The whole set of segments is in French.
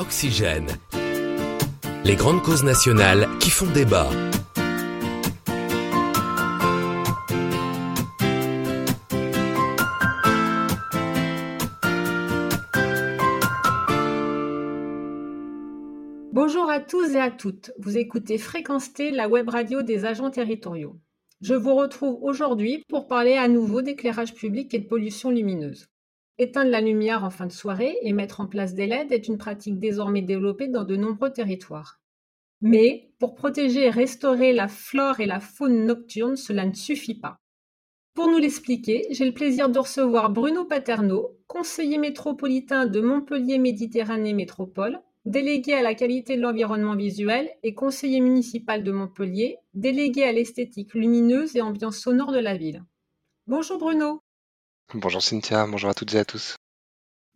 Oxygène. Les grandes causes nationales qui font débat. Bonjour à tous et à toutes. Vous écoutez Fréquence la web radio des agents territoriaux. Je vous retrouve aujourd'hui pour parler à nouveau d'éclairage public et de pollution lumineuse. Éteindre la lumière en fin de soirée et mettre en place des LED est une pratique désormais développée dans de nombreux territoires. Mais pour protéger et restaurer la flore et la faune nocturne, cela ne suffit pas. Pour nous l'expliquer, j'ai le plaisir de recevoir Bruno Paterno, conseiller métropolitain de Montpellier Méditerranée Métropole, délégué à la qualité de l'environnement visuel et conseiller municipal de Montpellier, délégué à l'esthétique lumineuse et ambiance sonore de la ville. Bonjour Bruno. Bonjour Cynthia, bonjour à toutes et à tous.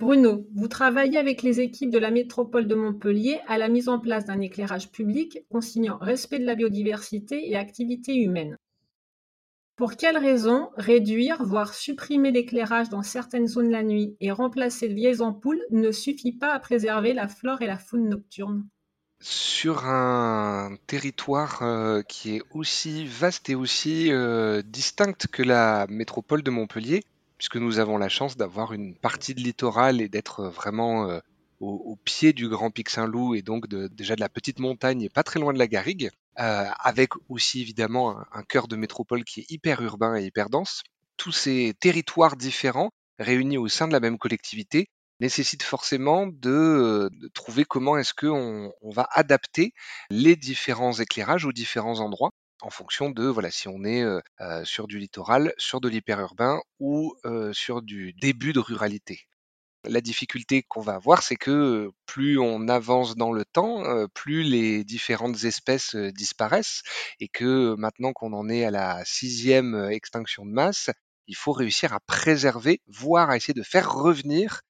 Bruno, vous travaillez avec les équipes de la métropole de Montpellier à la mise en place d'un éclairage public consignant respect de la biodiversité et activité humaine. Pour quelles raisons réduire, voire supprimer l'éclairage dans certaines zones la nuit et remplacer de vieilles ampoules ne suffit pas à préserver la flore et la faune nocturne? Sur un territoire euh, qui est aussi vaste et aussi euh, distinct que la métropole de Montpellier, puisque nous avons la chance d'avoir une partie de littoral et d'être vraiment euh, au, pied du Grand Pic Saint-Loup et donc déjà de la petite montagne et pas très loin de la Garrigue, euh, avec aussi évidemment un, cœur de métropole qui est hyper urbain et hyper dense. Tous ces territoires différents réunis au sein de la même collectivité nécessitent forcément de, trouver comment est-ce qu'on on va adapter les différents éclairages aux différents endroits en fonction de voilà si on est sur du littoral, sur de l'hyperurbain ou sur du début de ruralité. La difficulté qu'on va avoir, c'est que plus on avance dans le temps, plus les différentes espèces disparaissent et que maintenant qu'on en est à la sixième extinction de masse, il faut réussir à préserver, voire à essayer de faire revenir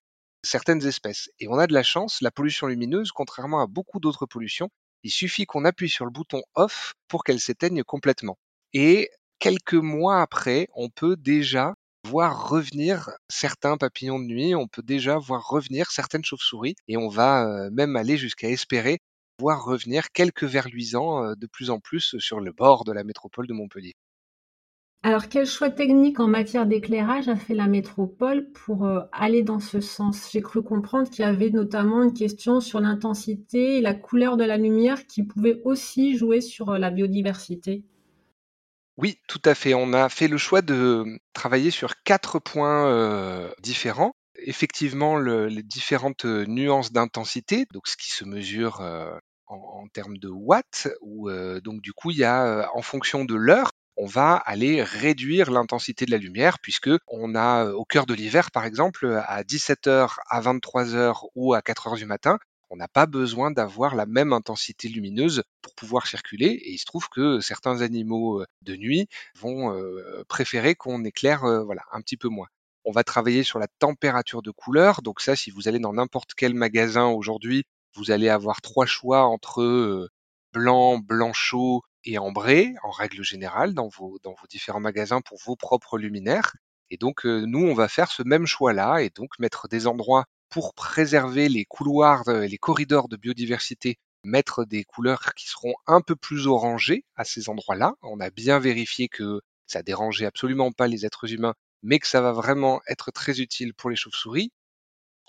certaines espèces. Et on a de la chance, la pollution lumineuse, contrairement à beaucoup d'autres pollutions, il suffit qu'on appuie sur le bouton off pour qu'elle s'éteigne complètement. Et quelques mois après, on peut déjà voir revenir certains papillons de nuit, on peut déjà voir revenir certaines chauves-souris, et on va euh, même aller jusqu'à espérer voir revenir quelques vers luisants euh, de plus en plus sur le bord de la métropole de Montpellier. Alors, quel choix technique en matière d'éclairage a fait la métropole pour euh, aller dans ce sens? J'ai cru comprendre qu'il y avait notamment une question sur l'intensité et la couleur de la lumière qui pouvait aussi jouer sur euh, la biodiversité. Oui, tout à fait. On a fait le choix de travailler sur quatre points euh, différents. Effectivement, les différentes nuances d'intensité, donc ce qui se mesure en, termes de watts, ou donc du coup, il y a en fonction de l'heure, on va aller réduire l'intensité de la lumière puisque on a au cœur de l'hiver par exemple à 17h, à 23h ou à 4h du matin, on n'a pas besoin d'avoir la même intensité lumineuse pour pouvoir circuler et il se trouve que certains animaux de nuit vont préférer qu'on éclaire voilà un petit peu moins. On va travailler sur la température de couleur. Donc ça, si vous allez dans n'importe quel magasin aujourd'hui, vous allez avoir trois choix entre blanc, blanc chaud et ambré, en règle générale, dans vos, différents magasins pour vos propres luminaires. Et donc, euh, nous, on va faire ce même choix-là et donc mettre des endroits pour préserver les couloirs, les corridors de biodiversité, mettre des couleurs qui seront un peu plus orangées à ces endroits-là. On a bien vérifié que ça dérangeait absolument pas les êtres humains, mais que ça va vraiment être très utile pour les chauves-souris.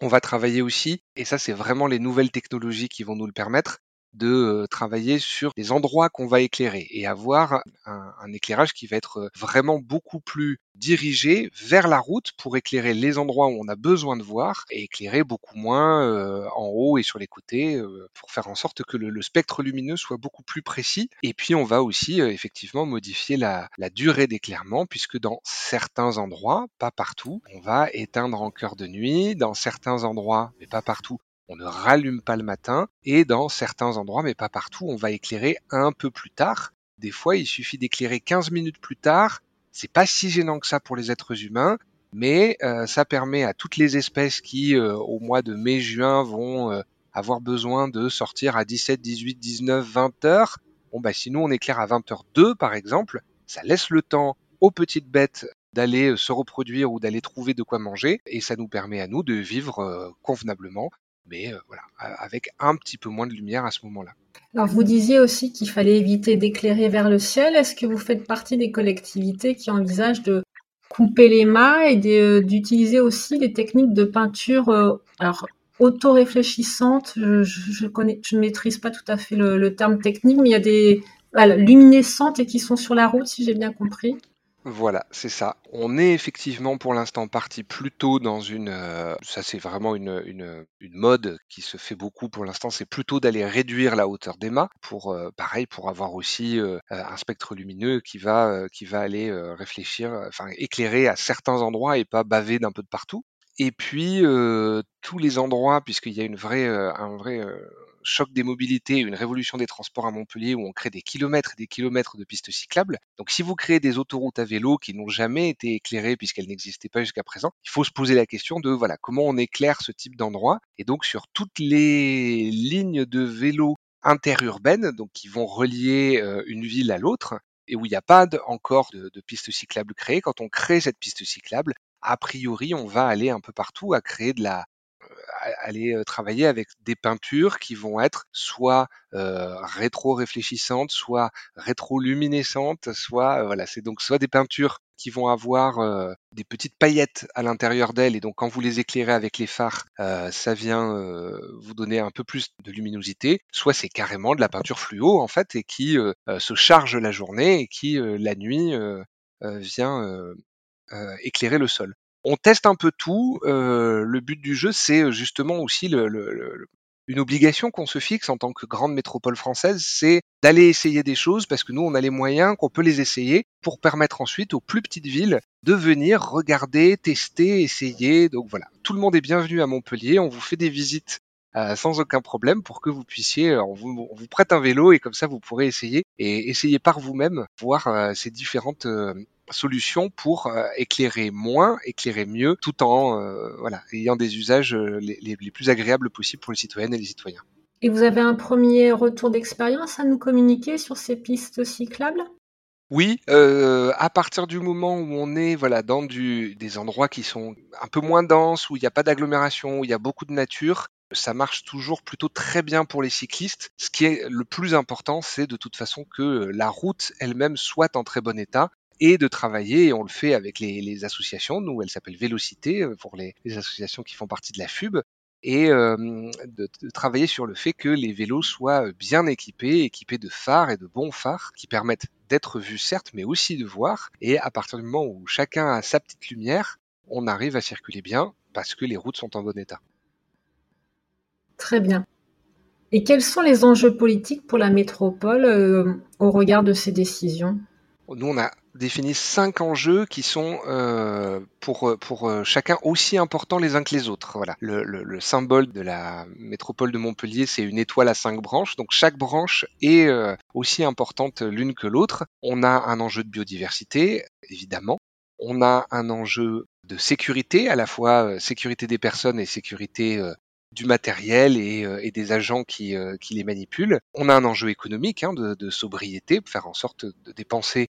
On va travailler aussi, et ça c'est vraiment les nouvelles technologies qui vont nous le permettre, de travailler sur les endroits qu'on va éclairer et avoir un, éclairage qui va être vraiment beaucoup plus dirigé vers la route pour éclairer les endroits où on a besoin de voir et éclairer beaucoup moins en haut et sur les côtés pour faire en sorte que le, spectre lumineux soit beaucoup plus précis. Et puis on va aussi effectivement modifier la, durée d'éclairement puisque dans certains endroits, pas partout, on va éteindre en cœur de nuit, dans certains endroits, mais pas partout, on ne rallume pas le matin et dans certains endroits, mais pas partout, on va éclairer un peu plus tard. Des fois, il suffit d'éclairer 15 minutes plus tard. C'est pas si gênant que ça pour les êtres humains, mais euh, ça permet à toutes les espèces qui, euh, au mois de mai-juin, vont euh, avoir besoin de sortir à 17, 18, 19, 20 heures. Bon, bah, sinon, on éclaire à 20h02, par exemple. Ça laisse le temps aux petites bêtes d'aller se reproduire ou d'aller trouver de quoi manger, et ça nous permet à nous de vivre convenablement mais voilà, avec un petit peu moins de lumière à ce moment-là. Alors vous disiez aussi qu'il fallait éviter d'éclairer vers le ciel. Est-ce que vous faites partie des collectivités qui envisagent de couper les mâts et d'utiliser aussi des techniques de peinture alors auto-réfléchissantes? Je, je ne maîtrise pas tout à fait le, terme technique, mais il y a des luminescentes et qui sont sur la route, si j'ai bien compris. Voilà, c'est ça. On est effectivement pour l'instant parti plutôt dans une, euh, ça c'est vraiment une, une, mode qui se fait beaucoup pour l'instant, c'est plutôt d'aller réduire la hauteur des mâts pour, euh, pareil, pour avoir aussi euh, un spectre lumineux qui va, qui va aller réfléchir, enfin éclairer à certains endroits et pas baver d'un peu de partout. Et puis tous les endroits, puisqu'il y a une vraie, un vrai choc des mobilités, une révolution des transports à Montpellier où on crée des kilomètres et des kilomètres de pistes cyclables. Donc si vous créez des autoroutes à vélo qui n'ont jamais été éclairées puisqu'elles n'existaient pas jusqu'à présent, il faut se poser la question de voilà comment on éclaire ce type d'endroit. Et donc sur toutes les lignes de vélo interurbaines, donc qui vont relier euh, une ville à l'autre, et où il n'y a pas encore de, de pistes cyclables créées, quand on crée cette piste cyclable, a priori, on va aller un peu partout à créer de la, aller travailler avec des peintures qui vont être soit rétro-réfléchissantes, soit rétro-luminescentes, soit voilà, c'est donc soit des peintures qui vont avoir des petites paillettes à l'intérieur d'elles et donc quand vous les éclairez avec les phares, ça vient vous donner un peu plus de luminosité. Soit c'est carrément de la peinture fluo en fait et qui se charge la journée et qui la nuit vient éclairer le sol on teste un peu tout. Euh, le but du jeu, c'est euh, justement aussi une obligation qu'on se fixe en tant que grande métropole française, c'est d'aller essayer des choses parce que nous, on a les moyens, qu'on peut les essayer pour permettre ensuite aux plus petites villes de venir regarder, tester, essayer. Donc voilà, tout le monde est bienvenu à Montpellier. On vous fait des visites euh, sans aucun problème pour que vous puissiez, on vous, on vous, prête un vélo et comme ça vous pourrez essayer et essayer par vous-même voir ces différentes solution pour euh, éclairer moins, éclairer mieux, tout en euh, voilà, ayant des usages euh, les, les, plus agréables possibles pour les citoyennes et les citoyens. Et vous avez un premier retour d'expérience à nous communiquer sur ces pistes cyclables? Oui, euh, à partir du moment où on est voilà dans du, des endroits qui sont un peu moins denses, où il n'y a pas d'agglomération, où il y a beaucoup de nature, ça marche toujours plutôt très bien pour les cyclistes. Ce qui est le plus important, c'est de toute façon que la route elle-même soit en très bon état et de travailler, et on le fait avec les, associations, nous elle s'appelle Vélocité euh, pour les, associations qui font partie de la FUB, et euh, de, travailler sur le fait que les vélos soient bien équipés, équipés de phares et de bons phares qui permettent d'être vus certes, mais aussi de voir, et à partir du moment où chacun a sa petite lumière, on arrive à circuler bien parce que les routes sont en bon état. Très bien. Et quels sont les enjeux politiques pour la métropole euh, au regard de ces décisions? Nous, on a définit cinq enjeux qui sont euh, pour, pour euh, chacun aussi importants les uns que les autres. Voilà. Le, le, symbole de la métropole de Montpellier, c'est une étoile à cinq branches. Donc chaque branche est euh, aussi importante l'une que l'autre. On a un enjeu de biodiversité, évidemment. On a un enjeu de sécurité, à la fois sécurité des personnes et sécurité du matériel et, et, des agents qui, qui, les manipulent. On a un enjeu économique hein, de, de, sobriété, faire en sorte de dépenser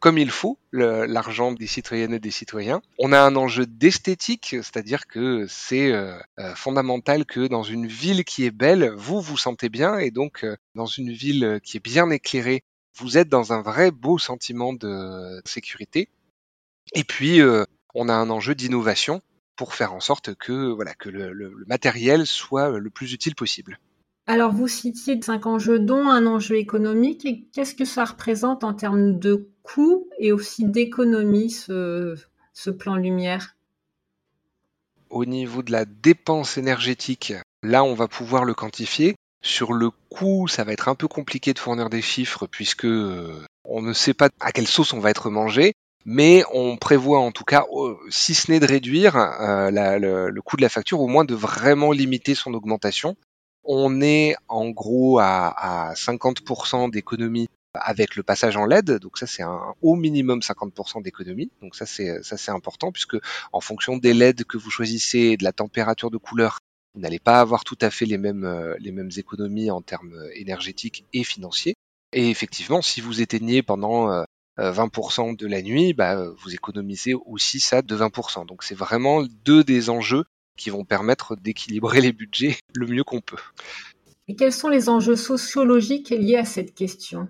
comme il faut l'argent des citoyennes et des citoyens. On a un enjeu d'esthétique, c'est-à-dire que c'est euh, euh, fondamental que dans une ville qui est belle, vous vous sentez bien et donc euh, dans une ville qui est bien éclairée, vous êtes dans un vrai beau sentiment de sécurité. Et puis on a un enjeu d'innovation pour faire en sorte que voilà que le matériel soit le plus utile possible. Alors, vous citiez cinq enjeux, dont un enjeu économique. Et qu'est-ce que ça représente en termes de coûts et aussi d'économie, ce, plan lumière? Au niveau de la dépense énergétique, là, on va pouvoir le quantifier. Sur le coût, ça va être un peu compliqué de fournir des chiffres puisque euh, on ne sait pas à quelle sauce on va être mangé. Mais on prévoit en tout cas, si ce n'est de réduire euh, le, coût de la facture, au moins de vraiment limiter son augmentation on est en gros à, 50% d'économie avec le passage en LED, donc ça c'est un au minimum 50% d'économie, donc ça c'est ça c'est important puisque en fonction des LED que vous choisissez, de la température de couleur, vous n'allez pas avoir tout à fait les mêmes euh, les mêmes économies en termes énergétiques et financiers. Et effectivement, si vous éteignez pendant 20% euh, de la nuit, bah, vous économisez aussi ça de 20%. Donc c'est vraiment deux des enjeux qui vont permettre d'équilibrer les budgets le mieux qu'on peut. Et quels sont les enjeux sociologiques liés à cette question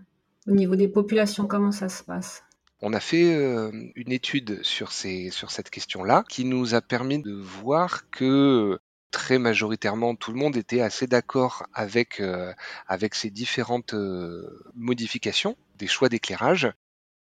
Au niveau des populations, comment ça se passe? On a fait euh, une étude sur, ces, sur cette question-là qui nous a permis de voir que très majoritairement tout le monde était assez d'accord avec, euh, avec ces différentes euh, modifications des choix d'éclairage.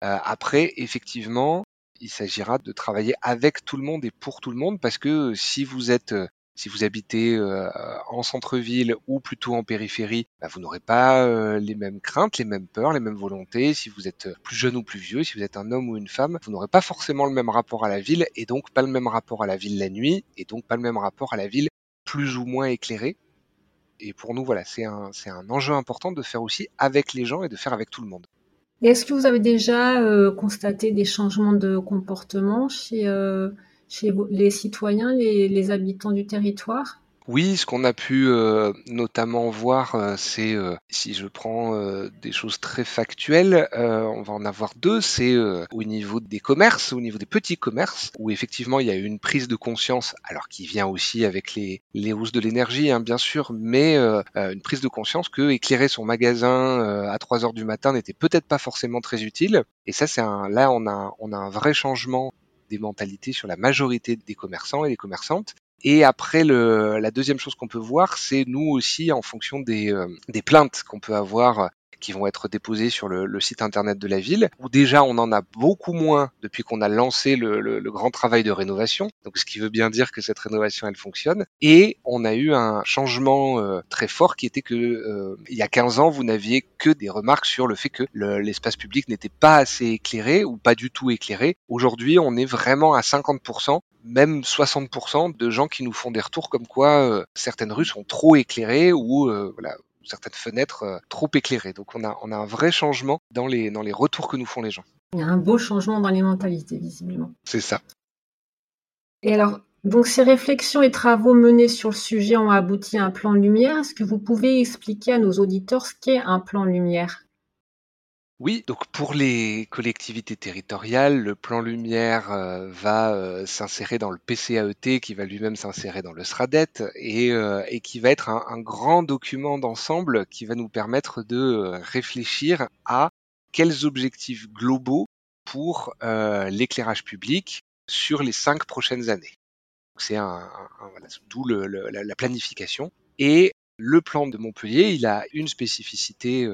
après, effectivement, il s'agira de travailler avec tout le monde et pour tout le monde parce que si vous êtes si vous habitez euh, en centre-ville ou plutôt en périphérie, bah, vous n'aurez pas euh, les mêmes craintes, les mêmes peurs, les mêmes volontés. Si vous êtes plus jeune ou plus vieux, si vous êtes un homme ou une femme, vous n'aurez pas forcément le même rapport à la ville et donc pas le même rapport à la ville la nuit et donc pas le même rapport à la ville plus ou moins éclairée. Et pour nous, voilà, c'est un, c'est un enjeu important de faire aussi avec les gens et de faire avec tout le monde. Est-ce que vous avez déjà euh, constaté des changements de comportement chez, chez les citoyens, les, habitants du territoire? Oui, ce qu'on a pu euh, notamment voir, euh, c'est euh, si je prends des choses très factuelles, on va en avoir deux. C'est au niveau des commerces, au niveau des petits commerces, où effectivement il y a eu une prise de conscience, alors qui vient aussi avec les, les hausses de l'énergie, hein, bien sûr, mais une prise de conscience que éclairer son magasin à 3 heures du matin n'était peut-être pas forcément très utile. Et ça, c'est là on a on a un vrai changement des mentalités sur la majorité des commerçants et des commerçantes. Et après, le, la deuxième chose qu'on peut voir, c'est nous aussi, en fonction des, euh, des plaintes qu'on peut avoir qui vont être déposés sur le, site internet de la ville, où déjà on en a beaucoup moins depuis qu'on a lancé le, grand travail de rénovation, donc ce qui veut bien dire que cette rénovation elle fonctionne, et on a eu un changement euh, très fort qui était que euh, il y a 15 ans vous n'aviez que des remarques sur le fait que l'espace public n'était pas assez éclairé ou pas du tout éclairé. Aujourd'hui on est vraiment à 50% même 60% de gens qui nous font des retours comme quoi euh, certaines rues sont trop éclairées ou voilà, certaines fenêtres euh, trop éclairées. Donc on a, on a un vrai changement dans les, dans les retours que nous font les gens. Il y a un beau changement dans les mentalités, visiblement. C'est ça. Et alors, donc ces réflexions et travaux menés sur le sujet ont abouti à un plan lumière. Est-ce que vous pouvez expliquer à nos auditeurs ce qu'est un plan lumière? Oui, donc pour les collectivités territoriales, le plan lumière euh, va euh, s'insérer dans le PCAET qui va lui-même s'insérer dans le SRADET et, euh, et qui va être un, un grand document d'ensemble qui va nous permettre de réfléchir à quels objectifs globaux pour l'éclairage public sur les cinq prochaines années. C'est un, voilà, d'où la planification. Et le plan de Montpellier, il a une spécificité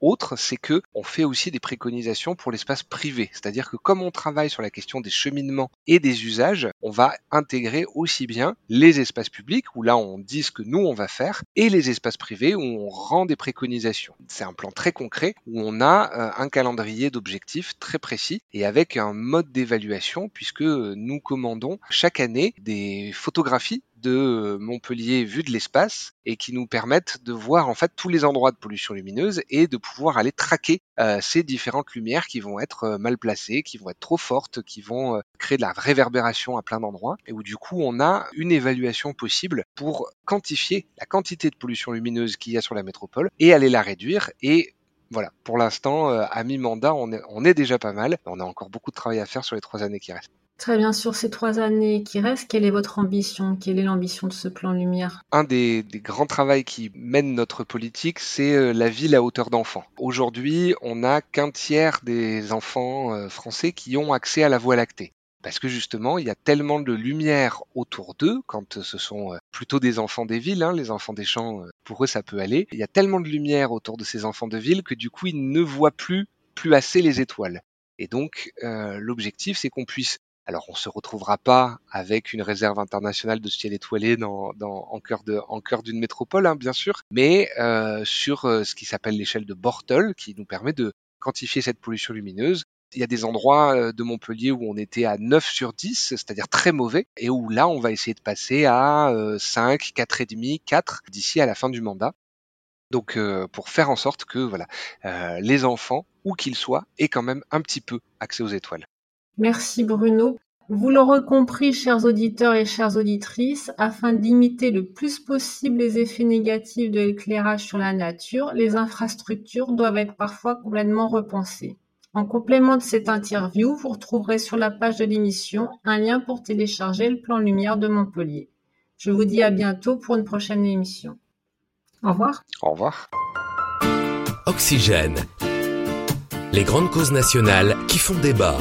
autre, c'est que on fait aussi des préconisations pour l'espace privé. C'est-à-dire que comme on travaille sur la question des cheminements et des usages, on va intégrer aussi bien les espaces publics, où là on dit ce que nous on va faire, et les espaces privés, où on rend des préconisations. C'est un plan très concret, où on a euh, un calendrier d'objectifs très précis, et avec un mode d'évaluation, puisque nous commandons chaque année des photographies de Montpellier vu de l'espace et qui nous permettent de voir en fait tous les endroits de pollution lumineuse et de pouvoir aller traquer euh, ces différentes lumières qui vont être euh, mal placées, qui vont être trop fortes, qui vont euh, créer de la réverbération à plein d'endroits et où du coup on a une évaluation possible pour quantifier la quantité de pollution lumineuse qu'il y a sur la métropole et aller la réduire et voilà, pour l'instant, à mi-mandat, on est, on est déjà pas mal. On a encore beaucoup de travail à faire sur les trois années qui restent. Très bien, sur ces trois années qui restent, quelle est votre ambition? Quelle est l'ambition de ce plan Lumière? Un des, grands travaux qui mène notre politique, c'est euh, la ville à hauteur d'enfant. Aujourd'hui, on n'a qu'un tiers des enfants euh, français qui ont accès à la voie lactée. Parce que justement, il y a tellement de lumière autour d'eux, quand ce sont euh, plutôt des enfants des villes, hein, les enfants des champs, pour eux ça peut aller. Il y a tellement de lumière autour de ces enfants de ville que du coup ils ne voient plus, plus assez les étoiles. Et donc l'objectif c'est qu'on puisse alors, on se retrouvera pas avec une réserve internationale de ciel étoilé dans, en cœur d'une métropole, hein, bien sûr, mais euh, sur euh, ce qui s'appelle l'échelle de Bortle, qui nous permet de quantifier cette pollution lumineuse. Il y a des endroits euh, de Montpellier où on était à 9 sur 10, c'est-à-dire très mauvais, et où là, on va essayer de passer à 5, 4,5, 4 d'ici à la fin du mandat. Donc, pour faire en sorte que voilà, les enfants, où qu'ils soient, aient quand même un petit peu accès aux étoiles. Merci Bruno. Vous l'aurez compris, chers auditeurs et chères auditrices, afin d'imiter le plus possible les effets négatifs de l'éclairage sur la nature, les infrastructures doivent être parfois complètement repensées. En complément de cette interview, vous retrouverez sur la page de l'émission un lien pour télécharger le plan lumière de Montpellier. Je vous dis à bientôt pour une prochaine émission. Au revoir. Au revoir. Oxygène. Les grandes causes nationales qui font débat.